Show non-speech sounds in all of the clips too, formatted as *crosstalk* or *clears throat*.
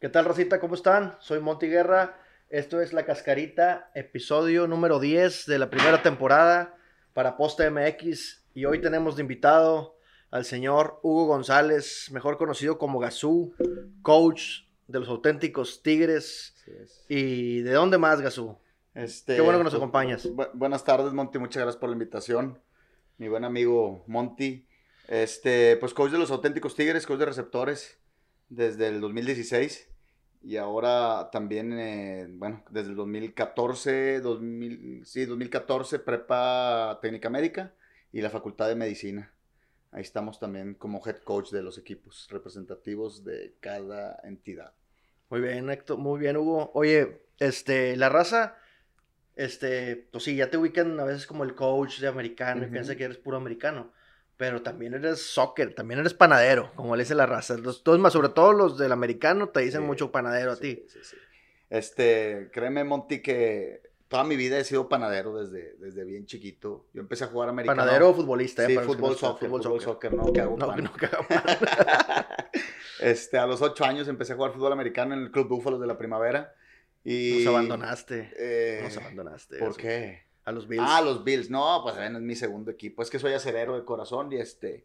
¿Qué tal, Rosita? ¿Cómo están? Soy Monty Guerra. Esto es La Cascarita, episodio número 10 de la primera temporada para Posta MX. Y hoy tenemos de invitado al señor Hugo González, mejor conocido como Gazú, coach de los auténticos Tigres. ¿Y de dónde más, Gazú? Este, Qué bueno que nos pues, acompañas. bu- buenas tardes, Monty. Muchas gracias por la invitación. Mi buen amigo Monty. Este, pues coach de los auténticos Tigres, coach de receptores desde el 2016. Y ahora también, eh, bueno, desde el 2014, 2000, sí, 2014, prepa técnica médica y la facultad de medicina. Ahí estamos también como head coach de los equipos representativos de cada entidad. Muy bien, Héctor, muy bien, Hugo. Oye, este, la raza, este, pues sí, ya te ubican a veces como el coach de americano y Ujú. piensa que eres puro americano, pero también eres soccer, también eres panadero, como le dice la raza. Los, todos más, sobre todo los del americano, te dicen Sí, mucho panadero a Sí, ti. sí, sí. Este, créeme, Monty, que toda mi vida he sido panadero desde, desde bien chiquito. Yo empecé a jugar americano. Panadero o futbolista, ¿eh? Sí, fútbol, no soccer, fútbol, soccer, no, que hago No, pan. no, que hago *laughs* este, a los ocho años empecé a jugar fútbol americano en el Club Búfalos de la Primavera. Y, Nos abandonaste. eh, Nos abandonaste. ¿Por Gazú. qué? A los Bills. Ah, los Bills. No, pues ven, es mi segundo equipo. Es que soy acerero de corazón y este.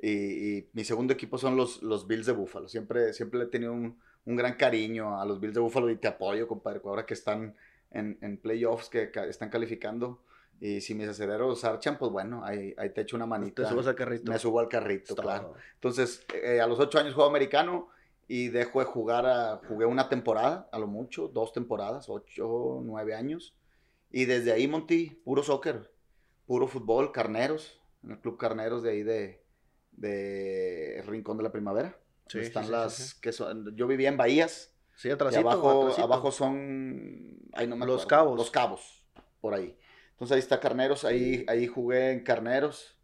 Y, y mi segundo equipo son los, los Bills de Búfalo. Siempre, siempre le he tenido un, un gran cariño a los Bills de Búfalo y te apoyo, compadre. Ahora que están en, en playoffs, que ca- están calificando. Y si mis acereros archan, pues bueno, ahí, ahí te echo una manita. Te subes al carrito. Me subo al carrito, claro. Entonces, eh, a los ocho años juego americano y dejo de jugar, a- jugué una temporada, a lo mucho, dos temporadas, ocho, nueve años. Y desde ahí, Monty, puro soccer, puro fútbol, carneros, en el club carneros de ahí de, de Rincón de la Primavera. Sí, están sí, las, sí, que son, yo vivía en Bahías, Sí, y atrásito, abajo, abajo son, ay, no me Los acuerdo, Cabos. Los Cabos, por ahí. Entonces ahí está Carneros, ahí, ahí jugué en Carneros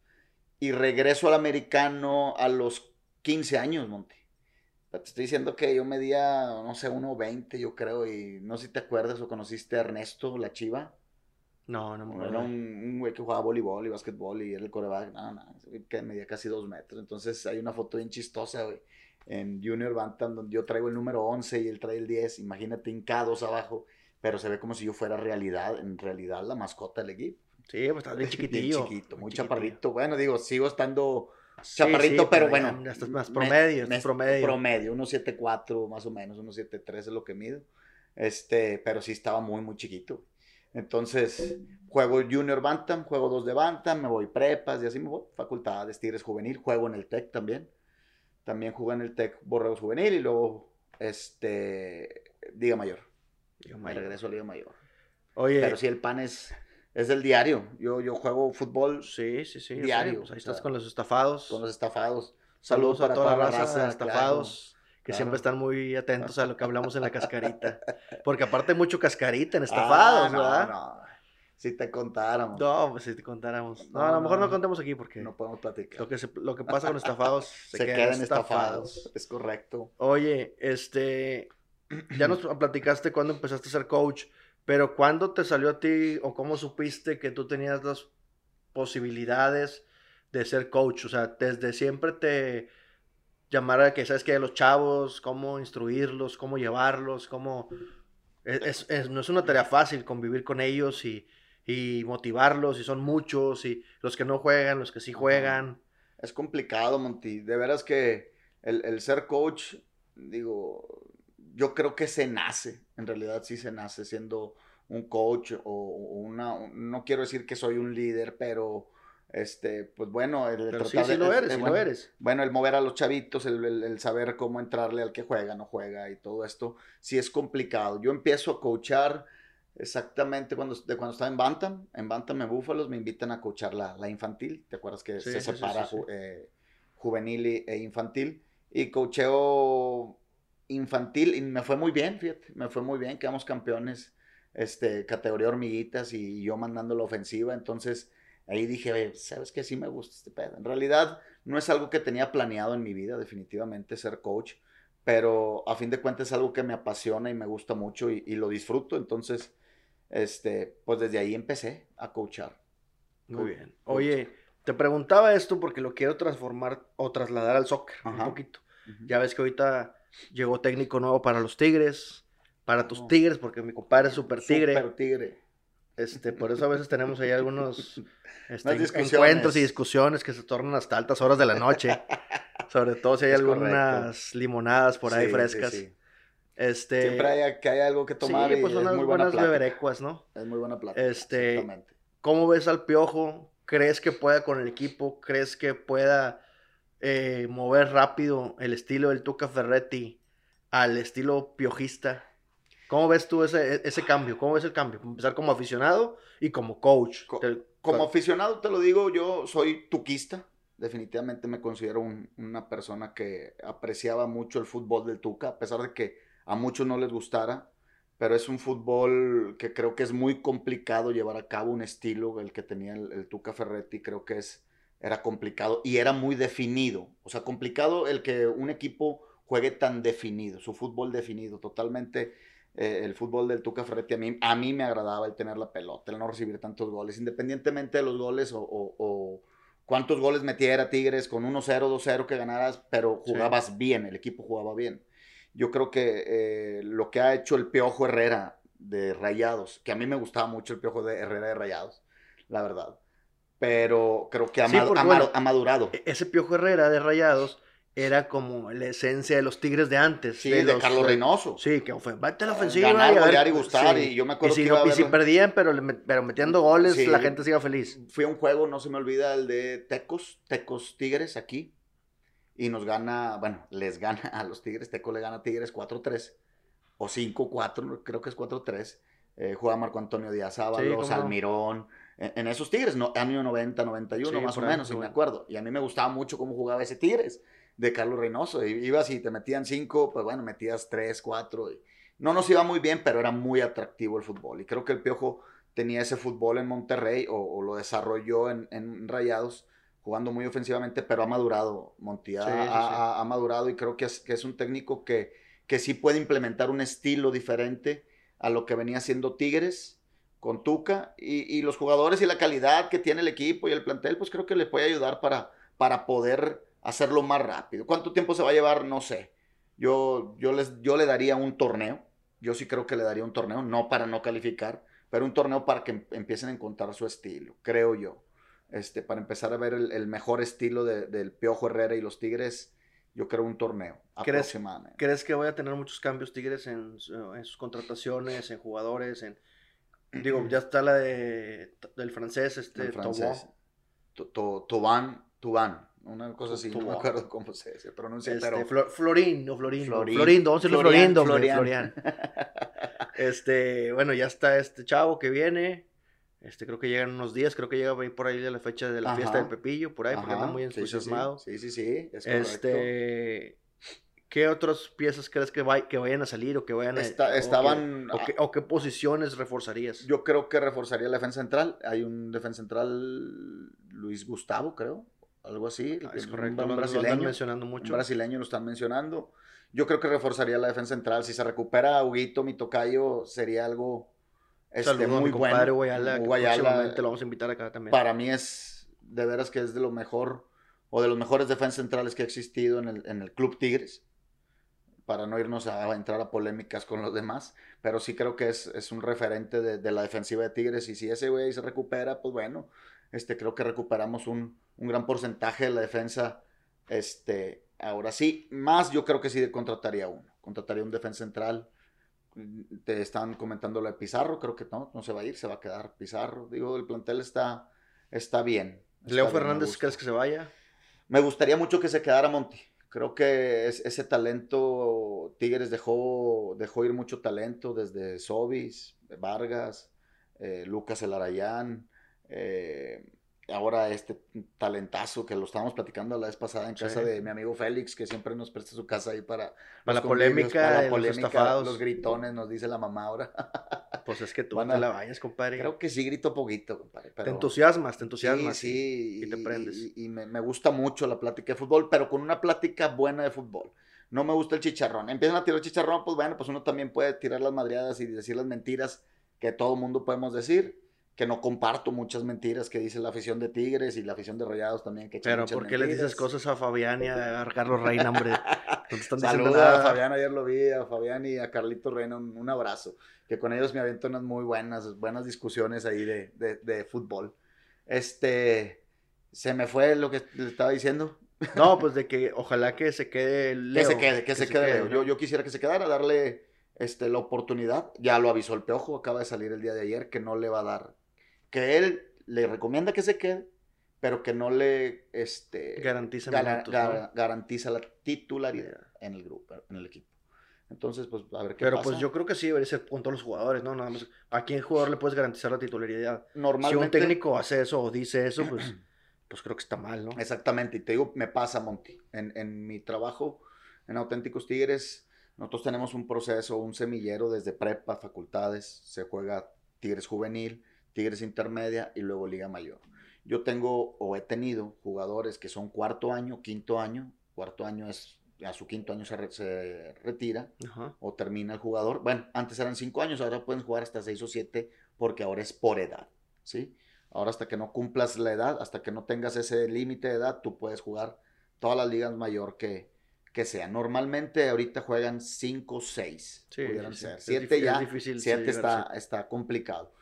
y regreso al americano a los 15 años, Monty. Te estoy diciendo que yo medía, no sé, 1.20 yo creo, y no sé si te acuerdas o conociste a Ernesto, la chiva. No, no me Era acuerdo. un, un güey que jugaba voleibol y básquetbol y era el coreback. No, no, que medía casi dos metros. Entonces hay una foto bien chistosa, güey, en Junior Bantam donde yo traigo el número 11 y él trae el 10. Imagínate hincados abajo, pero se ve como si yo fuera realidad, en realidad la mascota del equipo. Sí, pues estás bien *laughs* chiquitillo. Bien chiquito, muy chiquitillo. chaparrito. Bueno, digo, sigo estando Sí, chaparrito, sí, pero ya- bueno. estás más me- promedio, me- estás promedio. Promedio, 1.74 más o menos, 1.73 es lo que mido. Este, pero sí estaba muy, muy chiquito. Entonces, juego Junior Bantam, juego dos de Bantam, me voy prepas y así me voy. Facultades, Tigres Juvenil, juego en el TEC también. También jugué en el TEC Borregos Juvenil y luego, este, Liga Mayor. Me Mayor. regreso a Liga Mayor. Oye, Pero sí, el pan es, es del diario. Yo, yo juego fútbol sí, sí, sí. sé, diario, pues ahí o estás sea, con los estafados. con los estafados. Saludos, Saludos a toda la raza, estafados. Que claro. siempre están muy atentos a lo que hablamos en la cascarita. Porque aparte hay mucho cascarita en Ah, estafados, no, ¿verdad? no. Si te contáramos. No, pues si te contáramos. No, No, a lo mejor no, no. contemos aquí porque No podemos platicar. lo, que se- lo que pasa con estafados *laughs* se, se, quedan, quedan estafados. estafados. Es correcto. Oye, este, ya nos *clears throat* platicaste cuando empezaste a ser coach, pero ¿cuándo te salió a ti o cómo supiste que tú tenías las posibilidades de ser coach? O sea, desde siempre te llamara que sabes que los chavos, cómo instruirlos, cómo llevarlos, cómo... Es, es- no es una tarea fácil convivir con ellos y, y motivarlos, y son muchos, y los que no juegan, los que sí juegan. Es complicado, Monty. De veras que el, el ser coach, digo, yo creo que se nace. En realidad sí se nace siendo un coach o una... un- no quiero decir que soy un líder, pero... Este, pues bueno, el Pero sí, tratar sí de- lo es- eres, sí lo eres. Bueno, el mover a los chavitos, el, saber cómo entrarle al que juega, no juega y todo esto, sí es complicado. Yo empiezo a coachar exactamente cuando, de cuando estaba en Bantam. En Bantam, en Búfalos, me invitan a coachar la, la infantil. ¿Te acuerdas que Sí, se separa ju- eh, juvenil y- e infantil? Y coacheo infantil y me fue muy bien, fíjate, me fue muy bien, quedamos campeones, este, categoría hormiguitas y yo mandando la ofensiva, entonces ahí dije, "Oye, ¿sabes qué? Sí me gusta este pedo. En realidad no es algo que tenía planeado en mi vida, definitivamente, ser coach, pero a fin de cuentas es algo que me apasiona y me gusta mucho y, y lo disfruto, entonces, este, pues desde ahí empecé a coachar. Muy bien. Coach. Oye, te preguntaba esto porque lo quiero transformar o trasladar al soccer Ajá. un poquito. Ya ves que ahorita llegó técnico nuevo para los Tigres, para tus Tigres, porque mi compadre es super tigre. Super tigre. Este, por eso a veces tenemos ahí algunos *laughs* este, encuentros y discusiones que se tornan hasta altas horas de la noche. Sobre todo si hay algunas limonadas por ahí frescas. Este, Siempre hay, que hay algo que tomar. Sí, pues son unas buenas beberecuas, ¿no? Es muy buena plata. Este, ¿Cómo ves al Piojo? ¿Crees que pueda con el equipo? ¿Crees que pueda eh, mover rápido el estilo del Tuca Ferretti al estilo piojista? ¿Cómo ves tú ese, e, ese cambio? ¿Cómo ves el cambio? Empezar como aficionado y como coach. como aficionado, te lo digo, yo soy tuquista. Definitivamente me considero una persona que apreciaba mucho el fútbol del Tuca, a pesar de que a muchos no les gustara, pero es un fútbol que creo que es muy complicado llevar a cabo un estilo, el que tenía el, Tuca Ferretti, creo que es, era complicado y era muy definido. O sea, complicado el que un equipo juegue tan definido, su fútbol definido, totalmente eh, el fútbol del Tuca Ferretti. A mí, a mí me agradaba el tener la pelota, el no recibir tantos goles, independientemente de los goles o, cuántos goles metiera Tigres con 1-0, 2-0 que ganaras, pero jugabas bien, el equipo jugaba bien yo creo que eh, lo que ha hecho el Piojo Herrera de Rayados, que a mí me gustaba mucho el Piojo de Herrera de Rayados, la verdad, pero creo que ha, madurado. E-, ese Piojo Herrera de Rayados era como la esencia de los Tigres de antes. Sí, de, Carlos Reynoso. Sí, que fue, vete a la ofensiva. Ganar, y, gustar, y yo me acuerdo y si, que si perdían, pero, pero metiendo goles, la gente se iba feliz. Fui a un juego, no se me olvida, el de Tecos, Tecos Tigres, aquí, y nos gana, bueno, les gana a los Tigres, Teco le gana a Tigres 4-3 o 5-4, creo que es 4-3. Eh, juega Marco Antonio Díaz Ábalos, Almirón, en, esos Tigres, no, año 90, 91 más o menos, si me acuerdo. Y a mí me gustaba mucho cómo jugaba ese Tigres de Carlos Reynoso. Ibas y te metían 5, pues bueno, metías 3, 4. No nos iba muy bien, pero era muy atractivo el fútbol. Y creo que el Piojo tenía ese fútbol en Monterrey o, lo desarrolló en, en Rayados jugando muy ofensivamente, pero ha madurado, Monti, ha, madurado y creo que es, que es un técnico que, que sí puede implementar un estilo diferente a lo que venía siendo Tigres con Tuca y, los jugadores y la calidad que tiene el equipo y el plantel, pues creo que le puede ayudar para, para poder hacerlo más rápido. ¿Cuánto tiempo se va a llevar? No sé. Yo, yo, les, yo le daría un torneo, yo sí creo que le daría un torneo, no para no calificar, pero un torneo para que em, empiecen a encontrar su estilo, creo yo este, para empezar a ver el, mejor estilo del Piojo Herrera y los Tigres, yo creo un torneo ¿Crees, ¿Crees que voy a tener muchos cambios Tigres en, sus contrataciones, en jugadores? En, digo, ya está la de, del francés, este, el francés. Toban, Tuban, una cosa así, no me acuerdo cómo se, pronuncia, este, pero... Florindo, Florindo, Florindo, vamos a Florindo, Florian. *laughs* este, bueno, ya está este chavo que viene, este, creo que llegan unos días, creo que llega por ahí de la fecha de la fiesta del Pepillo, por ahí, porque anda muy entusiasmado. Sí, sí, sí, este, ¿Qué otras piezas crees que, que vayan a salir o que vayan a... estaban... O, qué, posiciones reforzarías? Yo creo que reforzaría la defensa central. Hay un defensa central, Luis Gustavo, creo, algo así. Ah, es correcto, un brasileño, lo están mencionando mucho. Un brasileño lo están mencionando. Yo creo que reforzaría la defensa central. Si se recupera Huguito, mi tocayo, sería algo este, muy bueno. Guayala, Guayala, lo vamos a invitar acá también. Para mí es, de veras que es de lo mejor, o de los mejores defensas centrales que ha existido en el, en el Club Tigres, para no irnos a, entrar a polémicas con los demás, pero sí creo que es, es un referente de, de, la defensiva de Tigres, y si ese güey se recupera, pues bueno, este, creo que recuperamos un, un gran porcentaje de la defensa, este, ahora sí, más yo creo que sí contrataría uno, contrataría un defensa central, te están comentando lo de Pizarro, creo que no, no se va a ir, se va a quedar Pizarro. Digo, el plantel está, está bien. Leo Fernández, ¿crees que se vaya? Me gustaría mucho que se quedara Monti. Creo que ese talento, Tigres dejó, dejó ir mucho talento desde Sobis, Vargas, eh, Lucas Elarayán, eh, ahora este talentazo que lo estábamos platicando la vez pasada en casa de mi amigo Félix, que siempre nos presta su casa ahí para, la polémica, la polémica, los, gritones, nos dice la mamá ahora. *laughs* pues es que tú no te la vayas, compadre. Creo que sí grito poquito, compadre. Te entusiasmas, te entusiasmas. Sí, sí. Y, te prendes. Y, me, gusta mucho la plática de fútbol, pero con una plática buena de fútbol. No me gusta el chicharrón. Empiezan a tirar chicharrón, pues bueno, pues uno también puede tirar las madreadas y decir las mentiras que todo mundo podemos decir que no comparto muchas mentiras que dice la afición de Tigres y la afición de Rayados también. Que Pero ¿por qué le dices cosas a Fabián y a Carlos Reina, hombre? *laughs* están Saluda nada. a Fabián, ayer lo vi, a Fabián y a Carlito Reina, un, un abrazo. Que con ellos me aviento unas muy buenas, buenas discusiones ahí de, de, de fútbol. Este, se me fue lo que le estaba diciendo. No, pues de que ojalá que se quede Leo. que se quede, que, se, quede. Yo, yo quisiera que se quedara, darle este, la oportunidad. Ya lo avisó el Peojo, acaba de salir el día de ayer, que no le va a dar. Que él le recomienda que se quede, pero que no le este, Garantiza garantiza la titularidad en el grupo, en el equipo. Entonces, pues a ver qué Pero pasa. pues yo creo que sí debería ser con todos los jugadores, ¿no? Nada más. ¿A quién jugador le puedes garantizar la titularidad? Si Normalmente, un técnico hace eso o dice eso, pues, *clears throat* pues creo que está mal, ¿no? Exactamente, y te digo, me pasa, Monty. En, en mi trabajo en Auténticos Tigres, nosotros tenemos un proceso, un semillero desde prepa, facultades, se juega Tigres Juvenil, Tigres Intermedia y luego Liga Mayor. Yo tengo o he tenido jugadores que son cuarto año, quinto año, cuarto año es, a su quinto año se, re- se retira Ajá. o termina el jugador. Bueno, antes eran cinco años, ahora pueden jugar hasta seis o siete porque ahora es por edad, ¿sí? Ahora hasta que no cumplas la edad, hasta que no tengas ese límite de edad, tú puedes jugar todas las ligas mayor que, que sea. Normalmente ahorita juegan cinco o seis, Sí, pudieran sí, ser. Ya, es difícil, siete está, está complicado.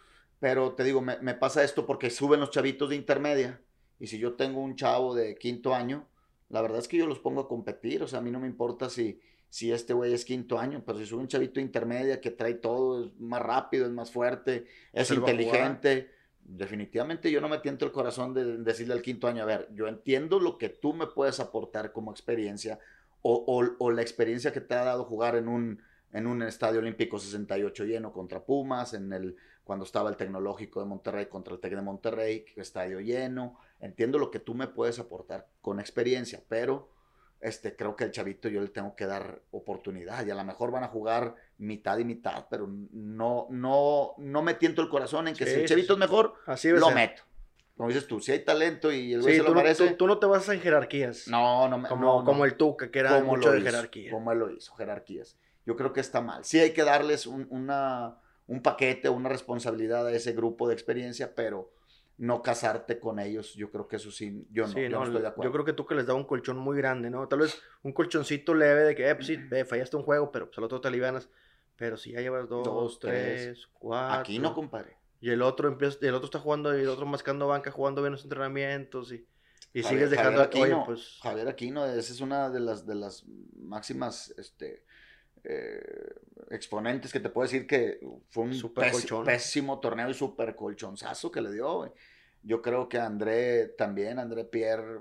Pero te digo, me, me pasa esto porque suben los chavitos de intermedia y si yo tengo un chavo de quinto año, la verdad es que yo los pongo a competir, o sea, a mí no me importa si, si este güey es quinto año, pero si sube un chavito de intermedia que trae todo, es más rápido, es más fuerte, es inteligente, definitivamente yo no me tiento el corazón de decirle al quinto año, a ver, yo entiendo lo que tú me puedes aportar como experiencia o, o- o la experiencia que te ha dado jugar en un, en un estadio olímpico 68 lleno contra Pumas, en el cuando estaba el tecnológico de Monterrey contra el Tec de Monterrey, estadio lleno. Entiendo lo que tú me puedes aportar con experiencia, pero este, creo que el chavito yo le tengo que dar oportunidad y a lo mejor van a jugar mitad y mitad, pero no, no, no me tiento el corazón en que Sí, si el chavito es mejor, Así lo ser. meto. Como dices tú, si hay talento y el güey Sí, se lo no, merece, tú- tú no te vas en jerarquías. no, no, me- como, no, no. como el Tuca, que era mucho de jerarquía. Como él lo hizo, jerarquías. Yo creo que está mal. Sí hay que darles un, una, un paquete, una responsabilidad a ese grupo de experiencia, pero no casarte con ellos. Yo creo que eso sí, yo no, Sí, yo no no, estoy de acuerdo. yo creo que tú que les da un colchón muy grande, ¿no? Tal vez un colchoncito leve de que, eh, pues sí, ve, fallaste un juego, pero pues al otro te alivianas. Pero si ya llevas dos, Dos, tres. tres, cuatro. Aquí no, compadre. Y el otro empieza, el otro está jugando y el otro mascando banca, jugando bien los entrenamientos y, y Javier- sigues dejando Javier oye, Aquino, pues Javier Aquino, esa es una de las, de las máximas este, eh, exponentes que te puedo decir que fue un Super pés- colchón. pésimo torneo y super colchonzazo que le dio. Yo creo que André también, André Pierre,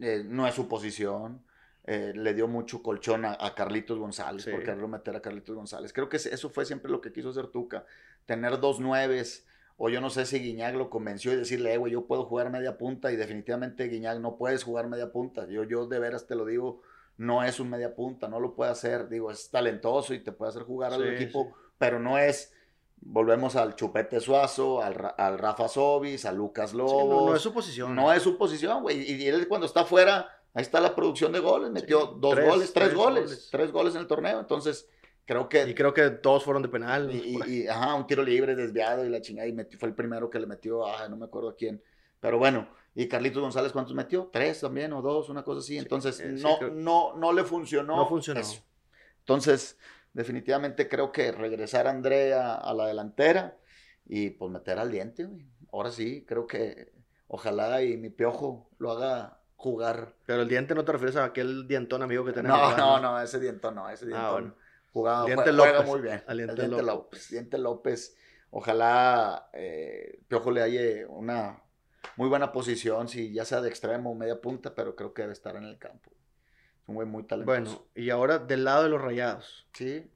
eh, no es su posición. eh, le dio mucho colchón a, a Carlitos González Sí. por quererlo meter a Carlitos González. Creo que eso fue siempre lo que quiso hacer Tuca, tener dos nueves, o yo no sé si Guiñac lo convenció y decirle, eh, güey, yo puedo jugar media punta, y definitivamente Guiñac no puedes jugar media punta. Yo, yo de veras te lo digo, no es un media punta, no lo puede hacer. Digo, es talentoso y te puede hacer jugar al Sí, equipo, sí. pero no es. Volvemos al Chupete Suazo, al, al Rafa Sobis, a Lucas sí, Lobos. no, no es su posición. No es su posición, güey. Y, y él cuando está afuera, ahí está la producción de goles. Metió dos tres- goles, tres, tres goles, goles. Tres goles en el torneo. Entonces, creo que. Y creo que todos fueron de penal. Y, y- y, ajá, un tiro libre desviado y la chingada. Y metió- fue el primero que le metió, ah, no me acuerdo a quién. Pero bueno, y Carlitos González, ¿cuántos metió? Tres también o dos, una cosa así. Entonces, eh, sí, no, creo- no, no le funcionó. No funcionó. eso. Entonces, definitivamente creo que regresar a André a, a la delantera y pues meter al diente, güey. Ahora sí, creo que ojalá y mi piojo lo haga jugar. Pero el diente no te refieres a aquel dientón amigo que tenemos. No, no, no, ese dientón no, ese Ah, dientón bueno. jugaba, Diente juega, juega López, muy bien. al El Diente Diente López. López. Diente López, ojalá eh, Piojo le halle una muy buena posición, si ya sea de extremo o media punta, pero creo que debe estar en el campo. Es un güey muy talentoso. Bueno, y ahora del lado de los rayados. sí,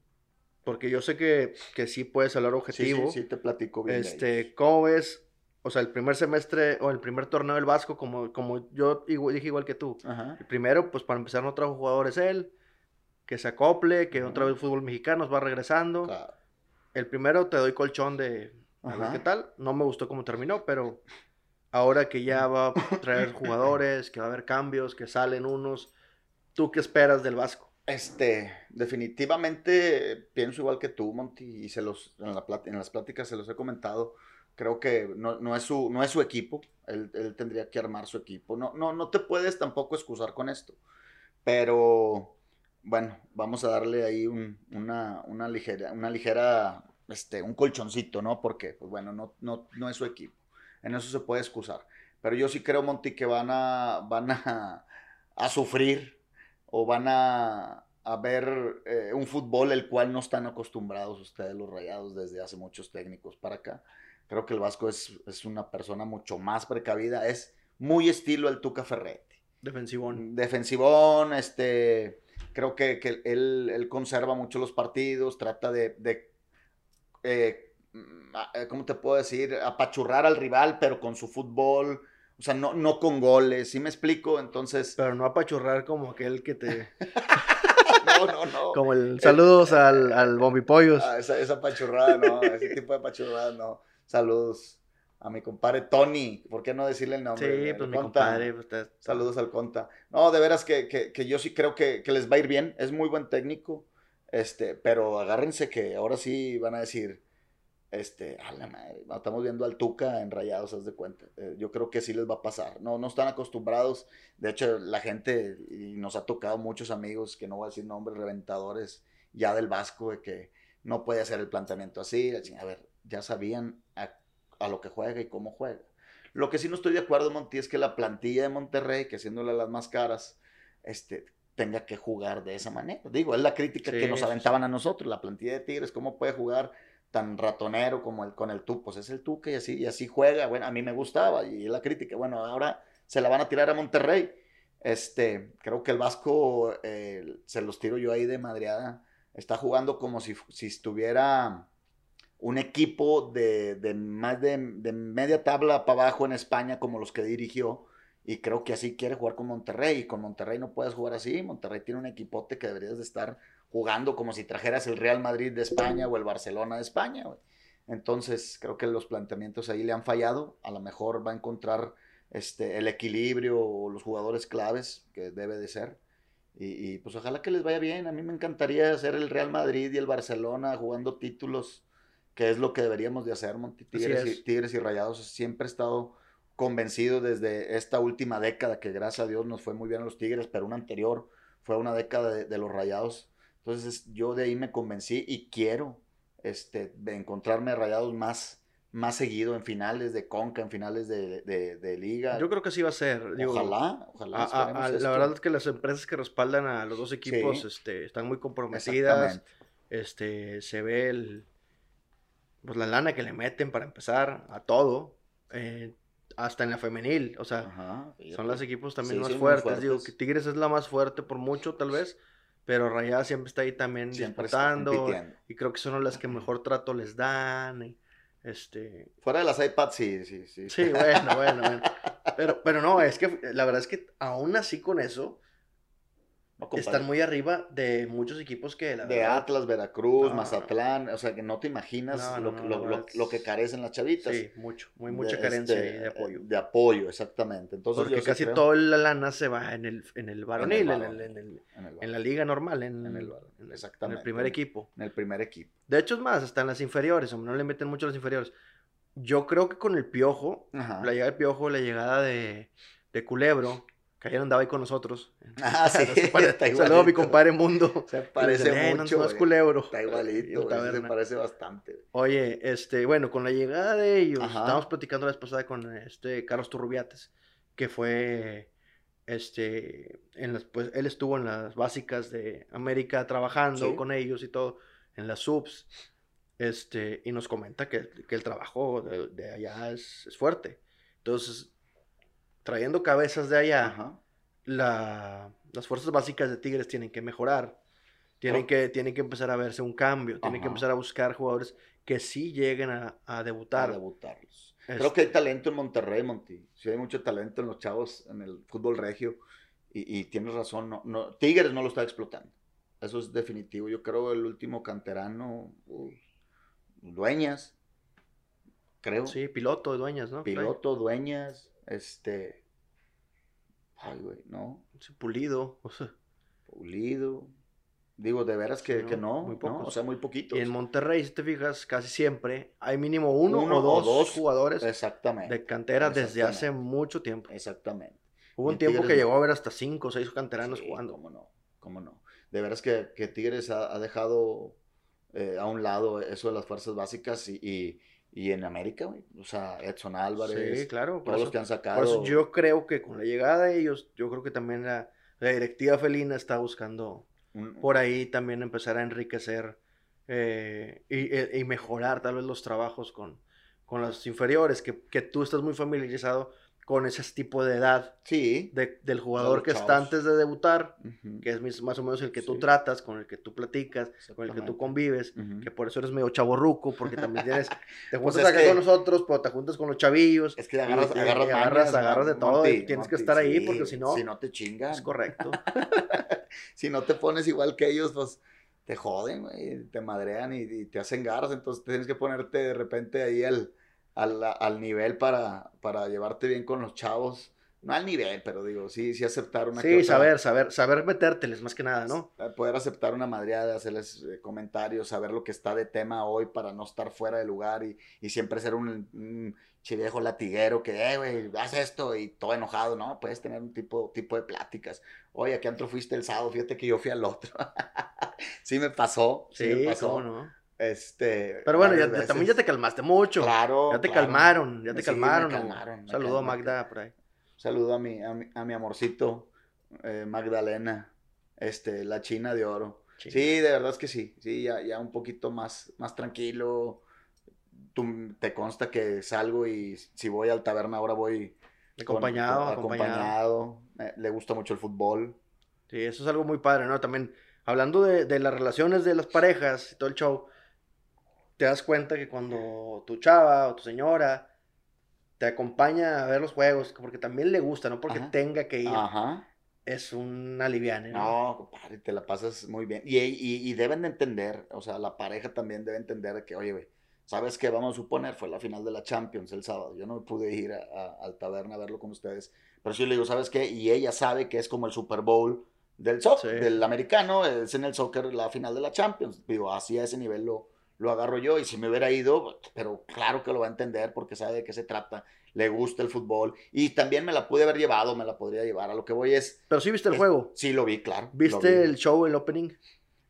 Porque yo sé que, que sí puedes hablar sí, objetivo. sí, sí, te platico bien. Este. ¿cómo ves? O sea, el primer semestre o el primer torneo del Vasco, como, como yo igual- dije igual que tú. Ajá. El primero, pues para empezar, no trajo jugadores él, que se acople, que otra Ujú. vez el fútbol mexicano va regresando. Claro. El primero te doy colchón de a ver Ajá. qué tal. No me gustó cómo terminó, pero ahora que ya va a *laughs* traer jugadores, que va a haber cambios, que salen unos, ¿tú qué esperas del Vasco? Este, definitivamente pienso igual que tú, Monty, y se los, en, la plat- en las pláticas se los he comentado. Creo que no, no es, su, no es su equipo, él, él tendría que armar su equipo. No, no, no te puedes tampoco excusar con esto, pero bueno, vamos a darle ahí una, una, ligera, una ligera, este, un colchoncito, ¿no? Porque, pues bueno, no, no, no es su equipo. En eso se puede excusar. Pero yo sí creo, Monty, que van a, van a, a sufrir o van a, a ver eh, un fútbol el cual no están acostumbrados ustedes los rayados desde hace muchos técnicos para acá. Creo que el Vasco es, es una persona mucho más precavida, es muy estilo el Tuca Ferretti. Defensivón. Defensivón, este, creo que, que él, él, conserva mucho los partidos, trata de, de eh, ¿cómo te puedo decir? Apachurrar al rival, pero con su fútbol, o sea, no, no con goles, ¿sí me explico? Entonces... Pero no apachurrar como aquel que te... *laughs* no, no, no. Como el saludos al, al Bombipollos. Ah, esa, esa apachurrada, no, ese tipo de apachurrada, no. Saludos a mi compadre Tony, ¿por qué no decirle el nombre? Sí, pues mi compadre. Pues, Saludos al Conta. No, de veras que, que, que yo sí creo que, que, les va a ir bien, es muy buen técnico, este, pero agárrense que ahora sí van a decir, este, a la madre, estamos viendo al Tuca en Rayados, haz de cuenta. Eh, yo creo que sí les va a pasar. No, no están acostumbrados. De hecho, la gente, y nos ha tocado muchos amigos, que no voy a decir nombres, reventadores, ya del Vasco, de que no puede hacer el planteamiento así. A ver, ya sabían a, a lo que juega y cómo juega. Lo que sí no estoy de acuerdo, Monti, es que la plantilla de Monterrey, que siendo las más caras, este, tenga que jugar de esa manera. Digo, es la crítica que nos aventaban a nosotros, la plantilla de Tigres, cómo puede jugar tan ratonero como el con el tú, pues es el Tuca y así, y así juega, bueno, a mí me gustaba, y la crítica, bueno, ahora se la van a tirar a Monterrey, este, creo que el Vasco, eh, se los tiro yo ahí de madreada, está jugando como si, si estuviera un equipo de, de más de, de, media tabla para abajo en España como los que dirigió, y creo que así quiere jugar con Monterrey, y con Monterrey no puedes jugar así, Monterrey tiene un equipote que deberías de estar jugando como si trajeras el Real Madrid de España o el Barcelona de España. Entonces, creo que los planteamientos ahí le han fallado. A lo mejor va a encontrar este, el equilibrio o los jugadores claves que debe de ser. Y, pues ojalá que les vaya bien. A mí me encantaría ser el Real Madrid y el Barcelona jugando títulos, que es lo que deberíamos de hacer, Monti. Tigres, y, Tigres y Rayados. Siempre he estado convencido desde esta última década, que gracias a Dios nos fue muy bien a los Tigres, pero una anterior fue una década de, de los Rayados entonces yo de ahí me convencí y quiero este, encontrarme rayados más, más seguido en finales de Conca, en finales de, de, liga. Yo creo que sí va a ser. ojalá, ojalá. la verdad es que las empresas que respaldan a los dos equipos este, están muy comprometidas. Este, se ve el, pues la lana que le meten para empezar a todo. Eh, hasta en la femenil, o sea, son los equipos también más fuertes. fuertes. Digo que Tigres es la más fuerte por mucho, tal vez, pero Rayada siempre está ahí también disputando. Y creo que son las que mejor trato les dan. este... Fuera de las iPads, sí, sí, sí. Sí, bueno, bueno, bueno. *laughs* Pero, pero no, es que la verdad es que aún así con eso, están muy arriba de muchos equipos que... La de Atlas, Veracruz, Mazatlán, o sea, que no te imaginas lo, lo, que carecen las chavitas. Sí, mucho, muy mucha carencia este, de apoyo. De apoyo, exactamente. Entonces, Porque casi toda la lana se va en el, en el varonil, en, el, en, el, en, la liga normal, en, el, exactamente, en el primer equipo. En el primer equipo. De hecho, es más, hasta en las inferiores, no le meten mucho a las inferiores. Yo creo que con el Piojo, la llegada del Piojo, la llegada de, de Culebro que ayer andaba ahí con nosotros. *laughs* Ah, sí. *laughs* Saludos a mi compadre Mundo. *laughs* Se parece mucho. No, es culebro. Está igualito, se parece bastante. Oye, este, bueno, con la llegada de ellos, estábamos platicando la vez pasada con este Carlos Turrubiates, que fue, este, en las, pues él estuvo en las básicas de América trabajando con ellos y todo, en las subs, este, y nos comenta que, que el trabajo de, de allá es, es fuerte. Entonces, trayendo cabezas de allá, la, las fuerzas básicas de Tigres tienen que mejorar. Tienen, que, tienen que empezar a verse un cambio. Tienen que empezar a buscar jugadores que sí lleguen a, a debutar. A debutarlos. Creo que hay talento en Monterrey, Monti. Sí hay mucho talento en los chavos, en el fútbol regio. Y, y tienes razón, no, no, Tigres no lo está explotando. Eso es definitivo. Yo creo el último canterano, Dueñas, creo. Sí, piloto Dueñas, ¿no? Piloto, Dueñas. Este. Ay, güey, no. pulido. Pulido. Digo, de veras que, no, muy poco. O sea, muy poquito. Y en Monterrey, si te fijas, casi siempre hay mínimo uno, o, dos jugadores Exactamente. de cantera desde hace mucho tiempo. Exactamente. Hubo un tiempo que llegó a ver hasta cinco o seis canteranos jugando. Cómo no, cómo no. de veras que, que Tigres ha, ha dejado eh, a un lado eso de las fuerzas básicas y, y, y en América, güey. O sea, Edson Álvarez, Sí, claro. por todos los que han Por sacado. eso yo creo que con la llegada de ellos, yo creo que también la, la directiva felina está buscando por ahí también empezar a enriquecer eh, y, e- y mejorar tal vez los trabajos con, con los inferiores, que, que tú estás muy familiarizado con ese tipo de edad Sí. de- del jugador que está antes de debutar, que es más o menos el que tú tratas, con el que tú platicas, con el que tú convives, que por eso eres medio chaborruco, porque también tienes, *laughs* te Pues juntas es acá que- con nosotros, pero te juntas con los chavillos, Es que agarras, y- y agarras, agarras, mañas, agarras de todo, y Monty, tienes que estar ahí, sí, porque si no- Si no te chingan. es correcto. *laughs* si no te pones igual que ellos, pues te joden, güey, te madrean y, y te hacen garras, entonces tienes que ponerte de repente ahí al, al, al nivel para, para llevarte bien con los chavos. No al nivel, pero digo, sí, sí aceptar una que Sí, otra- saber, saber, saber metérteles más que nada, ¿no? eh, Poder aceptar una madreada, hacerles eh, comentarios, saber lo que está de tema hoy para no estar fuera de lugar y, y siempre ser un, un che viejo latiguero que, eh, güey, haz esto y todo enojado, ¿no? Puedes tener un tipo, tipo de pláticas. Oye, ¿a qué antro fuiste el sábado? Fíjate que yo fui al otro. *laughs* sí me pasó, sí, me Sí, pasó. cómo no. Este, Pero bueno, ya, veces. también ya te calmaste mucho. Claro, ya te claro. calmaron, ya te Sí, me calmaron. ¿no? calmaron, me Saludo a. Magda por ahí. Saludo a mi, a mi, a mi amorcito, eh, Magdalena, este, la china de oro. Sí. Sí, de verdad es que sí. Sí, ya, ya un poquito más, más tranquilo. Tú, te consta que salgo y si voy al taberna ahora voy con- Acompañado, con- acompañado. acompañado. Eh, le gusta mucho el fútbol. Sí, eso es algo muy padre, ¿no? También, hablando de, de las relaciones de las parejas y todo el show, te das cuenta que cuando tu chava o tu señora te acompaña a ver los juegos, porque también le gusta, no porque Ajá. tenga que ir, Ajá. es un aliviane, ¿no? No, compadre, te la pasas muy bien. Y, y, y deben de entender, o sea, la pareja también debe entender que, oye, güey, ¿sabes qué? Vamos a suponer, fue la final de la Champions el sábado. Yo no pude ir a, a- al taberna a verlo con ustedes. Pero sí le digo, ¿sabes qué? Y ella sabe que es como el Super Bowl del soccer, Sí. del americano, es en el soccer la final de la Champions. Digo, así a ese nivel lo, lo agarro yo. Y si me hubiera ido, pero claro que lo va a entender porque sabe de qué se trata. Le gusta el fútbol. Y también me la pude haber llevado, me la podría llevar. A lo que voy es, Pero sí viste el Es- juego. sí lo vi, claro. ¿Viste vi. el show, el opening?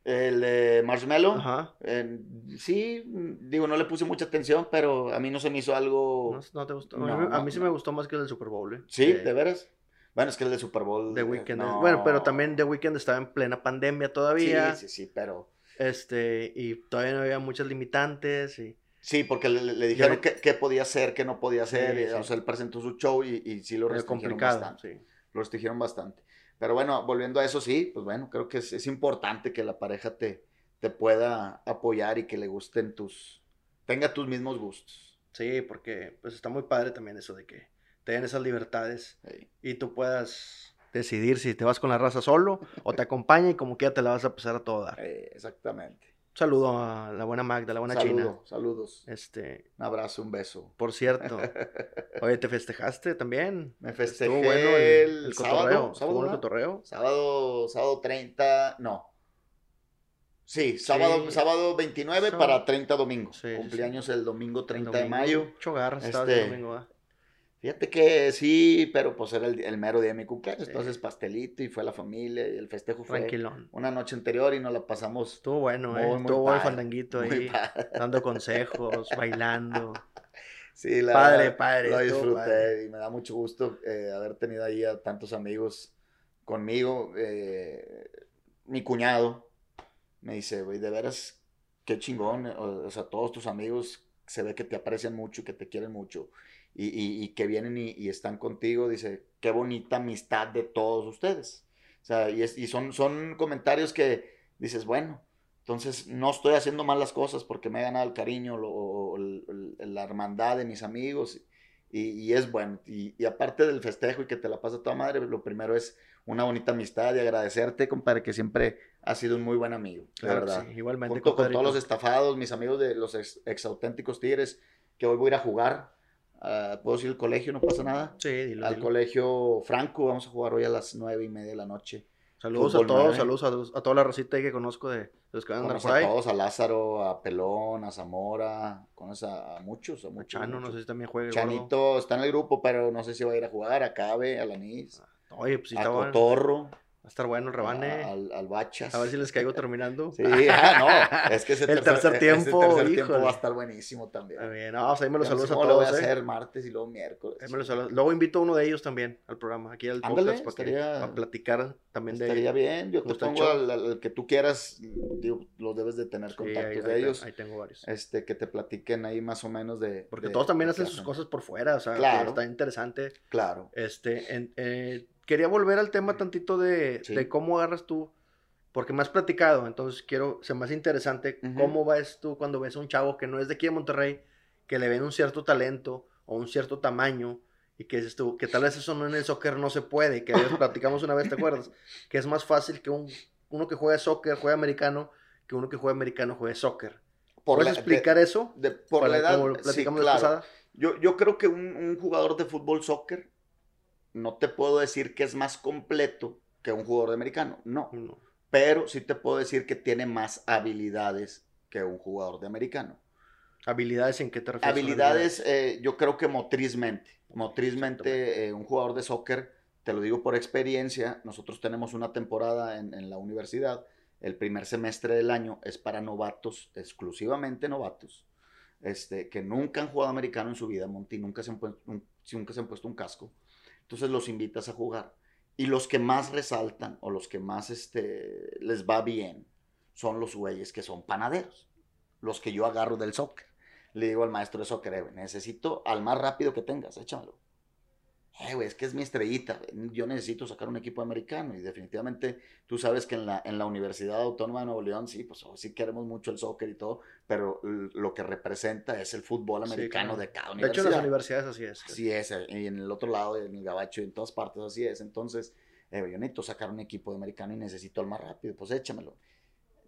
El de Marshmallow. Ajá. eh, sí, digo, no le puse mucha atención, pero a mí no se me hizo algo. ¿No, no te gustó? No, a mí, a no, mí sí me gustó más que el del Super Bowl, ¿eh? Sí, De- de veras. Bueno, es que el de Super Bowl. The eh, Weeknd. no. Bueno, pero también The Weeknd estaba en plena pandemia todavía. Sí, sí, sí, pero. Este, y todavía no había muchas limitantes. Y... Sí, porque le, le dijeron qué, podía hacer, qué no podía hacer. Sí, y, sí. O sea, él presentó su show y, y sí lo restringieron bastante. Sí. Lo restringieron bastante. Pero bueno, volviendo a eso, sí, pues bueno, creo que es, es importante que la pareja te, te pueda apoyar y que le gusten tus. tenga tus mismos gustos. Sí, porque pues está muy padre también eso de que te den esas libertades Sí. y tú puedas decidir si te vas con la raza solo o te acompaña y como quiera te la vas a pasar a todo dar. Eh, exactamente. Un saludo a la buena Magda, la buena China. Saludo, saludos. Este, Un abrazo, un beso. por cierto, *laughs* oye, ¿te festejaste también? Me festejé Estuvo bueno el, el, el sábado. cotorreo. sábado, el cotorreo. Sábado, sábado 30, no. Sí, sábado, Sí. sábado 29 Sábado. para 30 domingo. Sí, sí, Cumpleaños el domingo 30 El de domingo, mayo. Mucho garras estaba Este, el domingo, ¿va? Fíjate que sí, pero pues era el, el mero día de mi cumpleaños. Sí. Entonces pastelito y fue la familia y el festejo fue Tranquilón. una noche anterior y nos la pasamos Estuvo bueno, Muy, ¿eh? muy Estuvo el fandanguito muy ahí, padre. dando *laughs* consejos, bailando. Sí, la Padre, verdad, padre, Lo disfruté padre. y me da mucho gusto eh, haber tenido ahí a tantos amigos conmigo. eh, mi cuñado me dice, güey, de veras, qué chingón. O, o sea, todos tus amigos se ve que te aprecian mucho y que te quieren mucho. Y, y- y que vienen y, y están contigo. Dice, qué bonita amistad de todos ustedes. O sea, y, es- y son, son comentarios que dices, bueno, entonces no estoy haciendo mal las cosas porque me he ganado el cariño lo- o el- la hermandad de mis amigos y, y es bueno. Y, y aparte del festejo y que te la pasa toda madre, lo primero es una bonita amistad y agradecerte, compadre, que siempre has sido un muy buen amigo, Claro que verdad. sí, igualmente, Junto con todos los estafados, mis amigos de los ex, exauténticos Tigres, que hoy voy a ir a jugar. Ah, ¿Puedo decir el colegio? No pasa nada. Sí, dilo, Al dilo. colegio Franco, vamos a jugar hoy a las nueve y media de la noche. Saludos Fútbol a todos, saludos a, a toda la racita que conozco de, de los que van a todos, a Lázaro, a Pelón, a Zamora, conoce a, a muchos, a muchos. Chano, no sé si también juega gordo. Chanito está en el grupo, pero no sé si va a ir a jugar, a Cabe, a Lanis, Oye, pues sí a. Cotorro. A estar bueno el rebane. Al, al Bachas. A ver si les caigo terminando. *laughs* Sí, ah, no. Es que *laughs* ese el tercer, tiempo, ese tercer tiempo va a estar buenísimo también. Bien, no, o sea, ahí me los saludos a todos. Lo voy a ¿eh? hacer martes y luego miércoles. Ahí me los luego invito a uno de ellos también al programa, aquí al Ándale, podcast, para, estaría, que, para platicar también de. Estaría bien, yo te pongo al, al, que tú quieras, digo, lo debes de tener sí, contactos ahí, de ellos. Ahí tengo varios. Este, que te platiquen ahí más o menos de. Porque de, todos también hacen sus cosas por fuera, o sea, Claro. está interesante. Claro. Este, en, eh, quería volver al tema tantito de, Sí. de cómo agarras tú, porque me has platicado, entonces quiero, se me hace interesante Ujú. cómo ves tú cuando ves a un chavo que no es de aquí de Monterrey, que le ven un cierto talento o un cierto tamaño y que dices tú, que tal vez eso no en el soccer no se puede, que ayer platicamos una vez, ¿te acuerdas? *laughs* Que es más fácil que un, uno que juegue soccer, juegue americano, que uno que juegue americano juegue soccer. Por ¿Puedes la- explicar eso? de- de- por la edad, como sí, platicamos la vez claro. pasada. Yo, yo creo que un, un jugador de fútbol soccer, no te puedo decir que es más completo que un jugador de americano, no. No. Pero sí te puedo decir que tiene más habilidades que un jugador de americano. ¿Habilidades en qué te refieres? Habilidades, eh, yo creo que motrizmente. Motrizmente, eh, un jugador de soccer, te lo digo por experiencia, nosotros tenemos una temporada en, en la universidad, el primer semestre del año es para novatos, exclusivamente novatos, este, que nunca han jugado americano en su vida, Monty, nunca se han nunca se han puesto un casco. Entonces los invitas a jugar. Y los que más resaltan o los que más este, les va bien son los güeyes que son panaderos, los que yo agarro del soccer le digo al maestro de soccer, eh, necesito al más rápido que tengas, échamelo. Eh, güey, es que es mi estrellita, yo necesito sacar un equipo americano y definitivamente tú sabes que en la, en la Universidad Autónoma de Nuevo León, sí, pues oh, sí queremos mucho el soccer y todo, pero lo que representa es el fútbol Sí, americano claro. de cada De hecho, las universidad. universidades así es. Así es, eh, y en el otro lado, en el gabacho, en todas partes así es. Entonces, eh, yo necesito sacar un equipo de americano y necesito al más rápido, pues échamelo.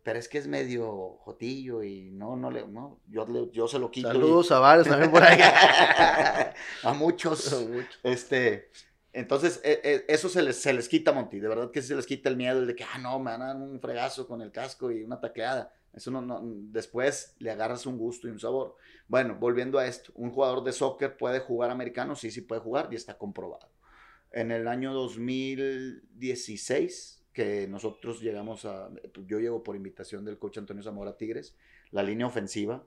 Pero es que es medio jotillo y no, no le, no, yo, le- yo se lo quito. y- Saludos a varios también por ahí. *laughs* a muchos. Este, entonces, e- e- eso se les, se les quita, Monty. De verdad que se les quita el miedo, el de que, ah, no, me van a dar un fregazo con el casco y una tacleada. Eso no, no, después le agarras un gusto y un sabor. Bueno, volviendo a esto, un jugador de soccer puede jugar americano, sí, sí puede jugar y está comprobado. En el año 2016, que nosotros llegamos a, yo llego por invitación del coach Antonio Zamora Tigres, la línea ofensiva,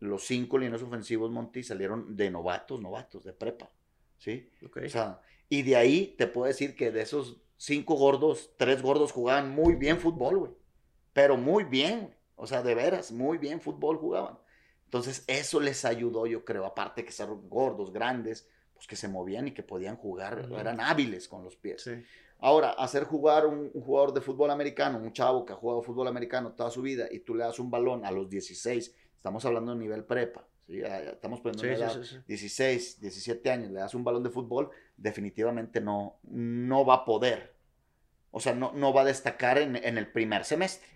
los cinco líneas ofensivos, Monty, salieron de novatos, novatos, de prepa, ¿sí? Ok. O sea, y de ahí te puedo decir que de esos cinco gordos, tres gordos jugaban muy bien fútbol, güey. Pero muy bien, güey. O sea, de veras, muy bien fútbol jugaban. Entonces, eso les ayudó, yo creo, aparte que ser gordos, grandes, pues que se movían y que podían jugar, Ujú. eran hábiles con los pies. Sí. Ahora, hacer jugar un, un jugador de fútbol americano, un chavo que ha jugado fútbol americano toda su vida y tú le das un balón a los 16, estamos hablando de nivel prepa, estamos poniendo Sí, sí, edad, sí, sí. 16, 17 años, le das un balón de fútbol, definitivamente no, no va a poder. O sea, no, no va a destacar en, en el primer semestre.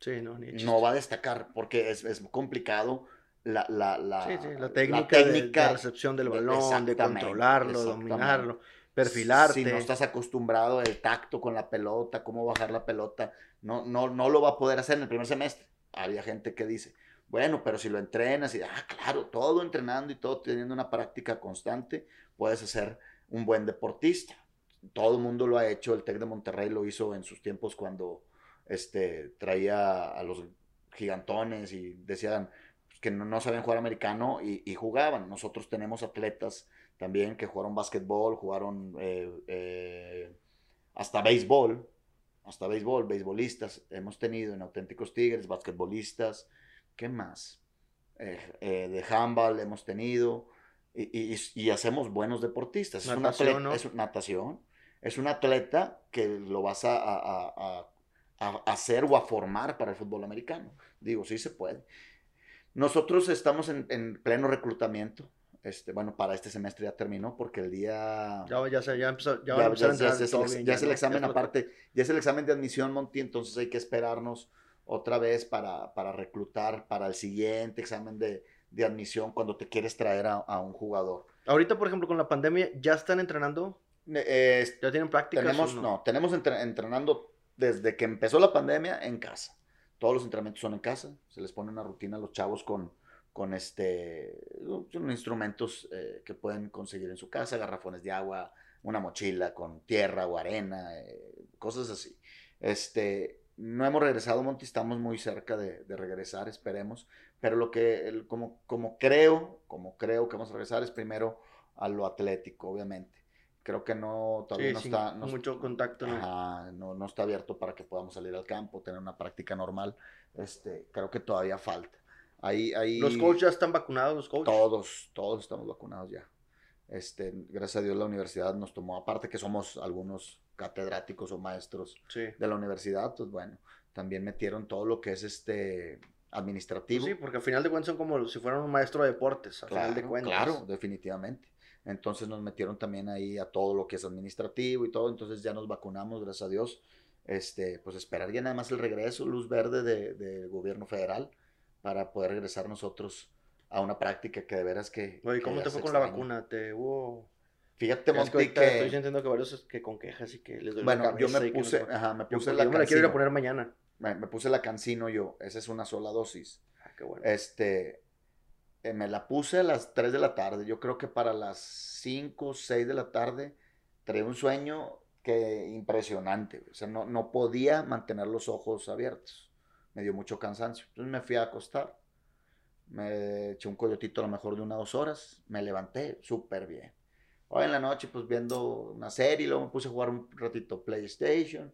Sí, no, ni chiste. No va a destacar porque es, es complicado la, la, la, técnica, de- de, recepción del de- balón, de controlarlo, dominarlo, perfilarte. Si no estás acostumbrado el tacto con la pelota, cómo bajar la pelota, no, no, no lo va a poder hacer en el primer semestre. Había gente que dice, bueno, pero si lo entrenas y, ah, claro, todo entrenando y todo teniendo una práctica constante, puedes ser un buen deportista. Todo el mundo lo ha hecho, el TEC de Monterrey lo hizo en sus tiempos cuando este, traía a los gigantones y decían que no, no sabían jugar americano y jugaban. Nosotros tenemos atletas también que jugaron básquetbol, jugaron eh, eh, hasta béisbol, hasta béisbol, beisbolistas. Hemos tenido en Auténticos Tigres, basquetbolistas, ¿qué más? Eh, de handball hemos tenido y, y- y hacemos buenos deportistas. Es una Natación, atleta- ¿no? es natación. Es un atleta que lo vas a, a- a- a- a hacer o a formar para el fútbol americano. Digo, sí se puede. Nosotros estamos en, en pleno reclutamiento. Este, bueno, para este semestre ya terminó porque el día... Ya, ya, se- ya, empezó, ya, Ya, ya- ya es el, bien, ya es el examen es aparte, ya es el examen de admisión, Monty, entonces hay que esperarnos otra vez para, para reclutar para el siguiente examen de, de admisión cuando te quieres traer a, a un jugador. Ahorita, por ejemplo, con la pandemia, ¿ya están entrenando? Eh, ¿Ya tienen prácticas? tenemos, no? no? tenemos entre- entrenando desde que empezó la pandemia en casa. Todos los entrenamientos son en casa, se les pone una rutina a los chavos con, con este, son instrumentos eh, que pueden conseguir en su casa, garrafones de agua, una mochila con tierra o arena, eh, cosas así. Este, no hemos regresado, Monty, estamos muy cerca de, regresar, esperemos, pero lo que, como, como creo, como creo que vamos a regresar es primero a lo atlético, obviamente. Creo que no, todavía no está... No, mucho contacto, ¿no? ¿no? no, está abierto para que podamos salir al campo, tener una práctica normal. Este, creo que todavía falta. Ahí, ahí, ¿Los coaches ya están vacunados, los coaches? Todos, todos estamos vacunados ya. Este, gracias a Dios la universidad nos tomó, aparte que somos algunos catedráticos o maestros de la universidad, pues bueno, también metieron todo lo que es este administrativo. sí, porque al final de cuentas son como si fueran un maestro de deportes, al claro, final de cuentas. Claro, definitivamente. Entonces nos metieron también ahí a todo lo que es administrativo y todo, entonces ya nos vacunamos, gracias a Dios. Este, pues esperar ya nada más el regreso, luz verde del de gobierno federal para poder regresar nosotros a una práctica que de veras que... Oye, ¿cómo te fue con la vacuna? ¿Te hubo...? Fíjate, Monty, que, Estoy sintiendo que varios que con quejas y que les duele Bueno, la yo me puse, ajá, me puse yo, la Yo me la quiero ir a poner mañana. Me, me, puse la cancino yo, esa es una sola dosis. Ah, qué bueno. Este, eh, me la puse a las 3 de la tarde, yo creo que para las 5, 6 de la tarde traía un sueño que impresionante, o sea, no, no podía mantener los ojos abiertos, me dio mucho cansancio, entonces me fui a acostar me eché un coyotito a lo mejor de unas dos horas, me levanté súper bien. Hoy en la noche, pues viendo una serie, luego me puse a jugar un ratito PlayStation.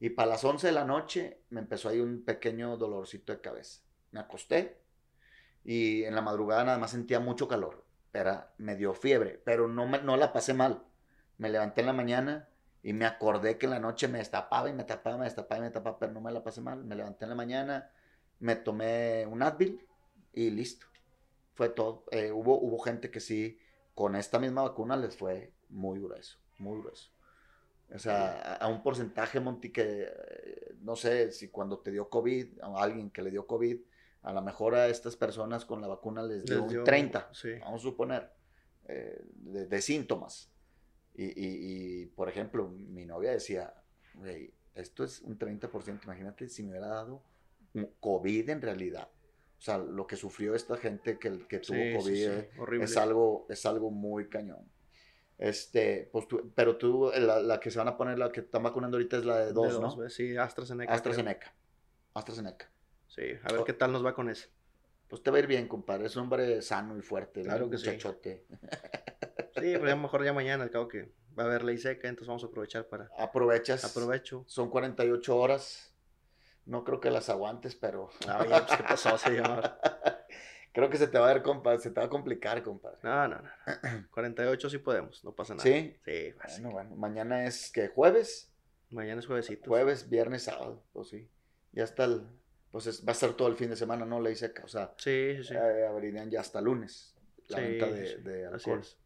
Y para las 11 de la noche me empezó ahí un pequeño dolorcito de cabeza. Me acosté y en la madrugada nada más sentía mucho calor. Pero me dio fiebre, pero no, me, no la pasé mal. Me levanté en la mañana y me acordé que en la noche me destapaba y me tapaba, me destapaba y me tapaba, pero no me la pasé mal. Me levanté en la mañana, me tomé un Advil y listo. Fue todo. Eh, hubo, hubo gente que sí, con esta misma vacuna les fue muy grueso, muy grueso. O sea, a, un porcentaje, Monty, que eh, no sé si cuando te dio COVID, a alguien que le dio COVID, a lo mejor a estas personas con la vacuna les dio, un 30, vamos a suponer, eh, de, síntomas. Y, por ejemplo, mi novia decía, esto es un 30%, imagínate si me hubiera dado COVID en realidad. O sea, lo que sufrió esta gente que, que tuvo COVID es, algo, es algo muy cañón. Este, pues pero tú, la, la, que se van a poner, la que están vacunando ahorita es la de dos, ¿no? Sí, AstraZeneca. AstraZeneca. AstraZeneca. Sí, a ver qué tal nos va con eso. Pues te va a ir bien, compadre. Es un hombre sano y fuerte. Claro que muchachote. sí. Sí, pero a lo mejor ya mañana, al cabo que va a haber ley seca, entonces vamos a aprovechar para... Aprovechas. Aprovecho. Son 48 horas. No creo que las aguantes, pero. Ah, oye, pues, ¿qué pasó, señor? *laughs* creo que se te va a ver, compadre, se te va a complicar, compadre. No, no, no. 48 *clears throat* sí podemos, no pasa nada. ¿Sí? Sí, bueno, bueno. Mañana es, ¿qué? ¿Jueves? Mañana es juevesito. Jueves, viernes, sábado, pues sí. Ya está el. Pues va a ser todo el fin de semana, ¿no? Ley seca, o sea. Sí, sí, sí. Eh, abrirían ya hasta lunes la venta de, de alcohol. Así es.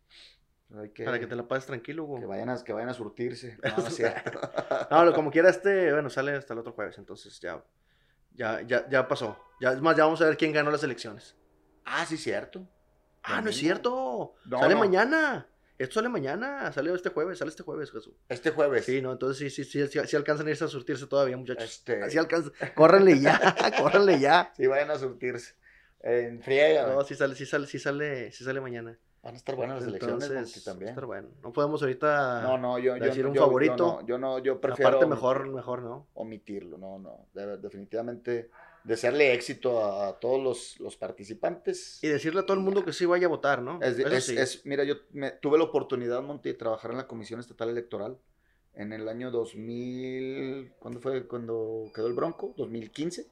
Para que te la pases tranquilo, güey. Que vayan a, que vayan a surtirse. *laughs* No, no, *laughs* como quiera este, bueno, sale hasta el otro jueves, entonces ya, ya, ya, ya pasó. Ya, es más, ya vamos a ver quién ganó las elecciones. Ah, sí, cierto. Ah, no es cierto. sale mañana. Esto sale mañana, sale este jueves, sale este jueves, Jesús. Este jueves. Sí, no, entonces sí, sí, sí, sí, alcanzan a irse a surtirse todavía, muchachos. Este... Así alcanzan. Córrenle ya, *laughs* córrenle ya. Sí, vayan a surtirse. En friega. No, sí sale, sí sale, sí sale, sí sale mañana. Van a estar buenas las elecciones también. Estar bueno. No podemos ahorita no, no, yo, decir un yo, favorito. Yo no, yo, prefiero. Aparte, mejor, mejor, ¿no? Omitirlo, no, no. definitivamente desearle éxito a, todos los, los, participantes. Y decirle a todo el mundo que sí vaya a votar, ¿no? Es, es, mira, yo me, tuve la oportunidad, Monty, de trabajar en la Comisión Estatal Electoral en el año 2000. ¿Cuándo fue? Cuando quedó el Bronco? ¿2015?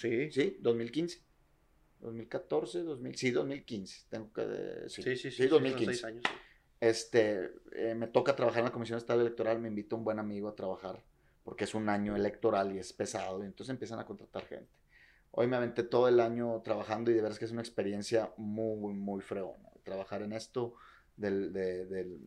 Sí. Sí, 2015. 2014, 2000, sí, 2015. Tengo que sí, sí, sí, sí, 2015. años, este, eh, me toca trabajar en la Comisión Estatal Electoral, me invita un buen amigo a trabajar porque es un año electoral y es pesado y entonces empiezan a contratar gente. Hoy me aventé todo el año trabajando y de verdad es que es una experiencia muy, muy fregona. Trabajar en esto del, de, del,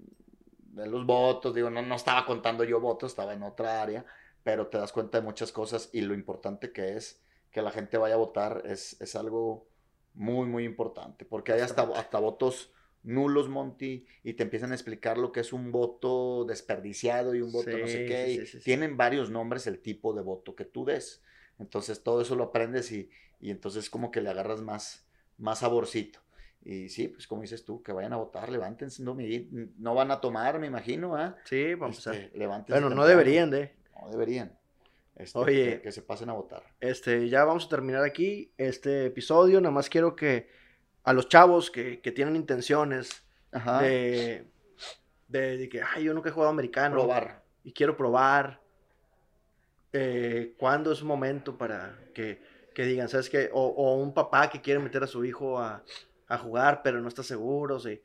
de los votos, digo, no, no estaba contando yo votos, estaba en otra área, pero te das cuenta de muchas cosas y lo importante que es que la gente vaya a votar es, es algo muy, muy importante, porque hay hasta, hasta votos nulos, Monty, y te empiezan a explicar lo que es un voto desperdiciado y un voto no sé qué, y tienen varios nombres el tipo de voto que tú des. Entonces todo eso lo aprendes y, y entonces como que le agarras más, más saborcito. Y sí, pues como dices tú, que vayan a votar, levántense, no, no van a tomar, me imagino, ¿ah? Sí, vamos a... Este, levántense. Bueno, no deberían de. No deberían. Este, Oye. Que, se pasen a votar. Este, ya vamos a terminar aquí este episodio. Nada más quiero que a los chavos que, que tienen intenciones de, de, que, ay, yo nunca he jugado americano. Probar. Y quiero probar. Eh, ¿Cuándo es un momento para que, que digan, sabes qué? O, o, un papá que quiere meter a su hijo a, a jugar, pero no está seguro, sí,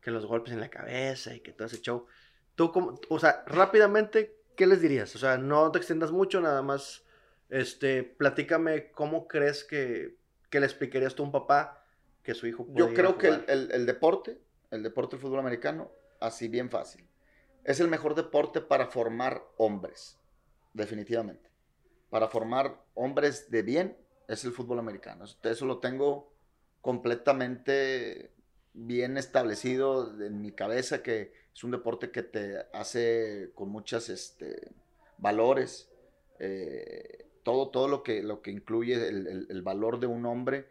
que los golpes en la cabeza y que todo ese show. Tú, como, o sea, rápidamente, ¿qué les dirías? O sea, no te extiendas mucho, nada más, este, platícame cómo crees que, que le explicarías tú a un papá que su hijo Yo creo que el, el, deporte, el deporte del fútbol americano, así bien fácil, es el mejor deporte para formar hombres, definitivamente. Para formar hombres de bien es el fútbol americano. Eso lo tengo completamente bien establecido en mi cabeza que es un deporte que te hace con muchas este, valores, eh, todo, todo lo que, lo que incluye el, valor de un hombre.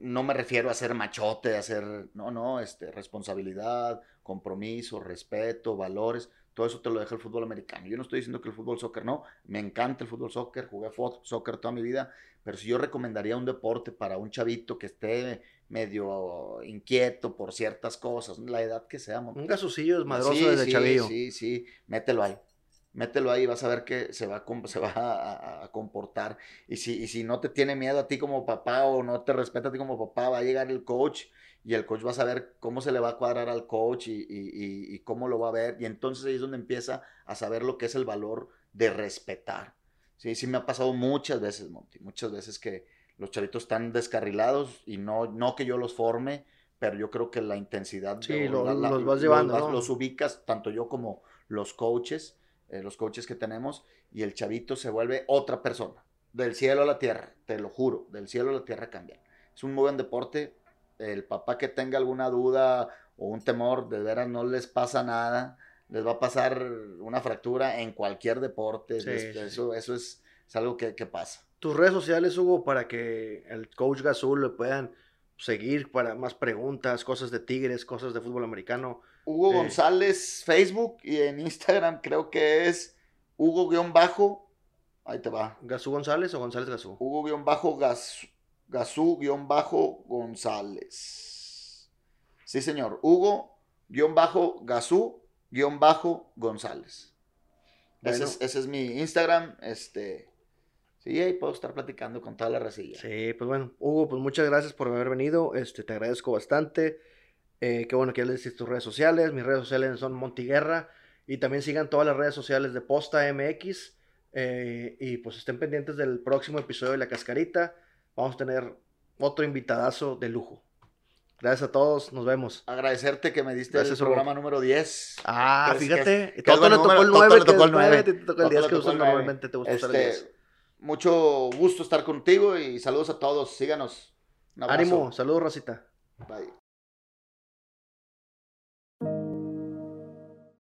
no me refiero a ser machote, a ser, no, no, este, responsabilidad, compromiso, respeto, valores, todo eso te lo deja el fútbol americano. Yo no estoy diciendo que el fútbol soccer no, me encanta el fútbol soccer, jugué soccer toda mi vida, pero si yo recomendaría un deporte para un chavito que esté medio inquieto por ciertas cosas, la edad que sea. Un gasucillo desmadroso desde chavillo. Sí, sí, mételo ahí. Mételo ahí y vas a ver que se va, a, se va a, comportar. Y si, y si no te tiene miedo a ti como papá o no te respeta a ti como papá, va a llegar el coach y el coach va a saber cómo se le va a cuadrar al coach y, y, y, cómo lo va a ver. Y entonces ahí es donde empieza a saber lo que es el valor de respetar. Sí, sí me ha pasado muchas veces, Monty, muchas veces que los chavitos están descarrilados y no, no que yo los forme, pero yo creo que la intensidad sí, los vas llevando, los, ubicas, tanto yo como los coaches, eh, los coaches que tenemos, y el chavito se vuelve otra persona, del cielo a la tierra, te lo juro, del cielo a la tierra cambia. Es un muy buen deporte, el papá que tenga alguna duda o un temor, de veras no les pasa nada, les va a pasar una fractura en cualquier deporte. eso, eso es, algo que, pasa. Tus redes sociales, Hugo, para que el coach Gazul le puedan seguir para más preguntas, cosas de Tigres, cosas de fútbol americano. Hugo eh, González, Facebook y en Instagram creo que es Hugo-Bajo. Ahí te va. ¿Gazú González o González Gazú? Hugo-Gazú-González. Sí, señor. Hugo-Gazú guion bajo González. Ese, es, mi Instagram, este... Sí, ahí puedo estar platicando con toda la resilla. Sí, pues bueno, Hugo, pues muchas gracias por haber venido, este, te agradezco bastante. Eh, qué bueno que ya les decís tus redes sociales, mis redes sociales son Montiguerra y también sigan todas las redes sociales de Posta MX eh, y pues estén pendientes del próximo episodio de La Cascarita. Vamos a tener otro invitadazo de lujo. Gracias a todos, nos vemos. Agradecerte que me diste el programa número 10. Ah, fíjate. todo le tocó el 9, tocó el 9, te tocó el 10 que usas normalmente, te gusta usar el 10. Mucho gusto estar contigo y saludos a todos. Síganos. Ánimo, saludos, Rosita. Bye.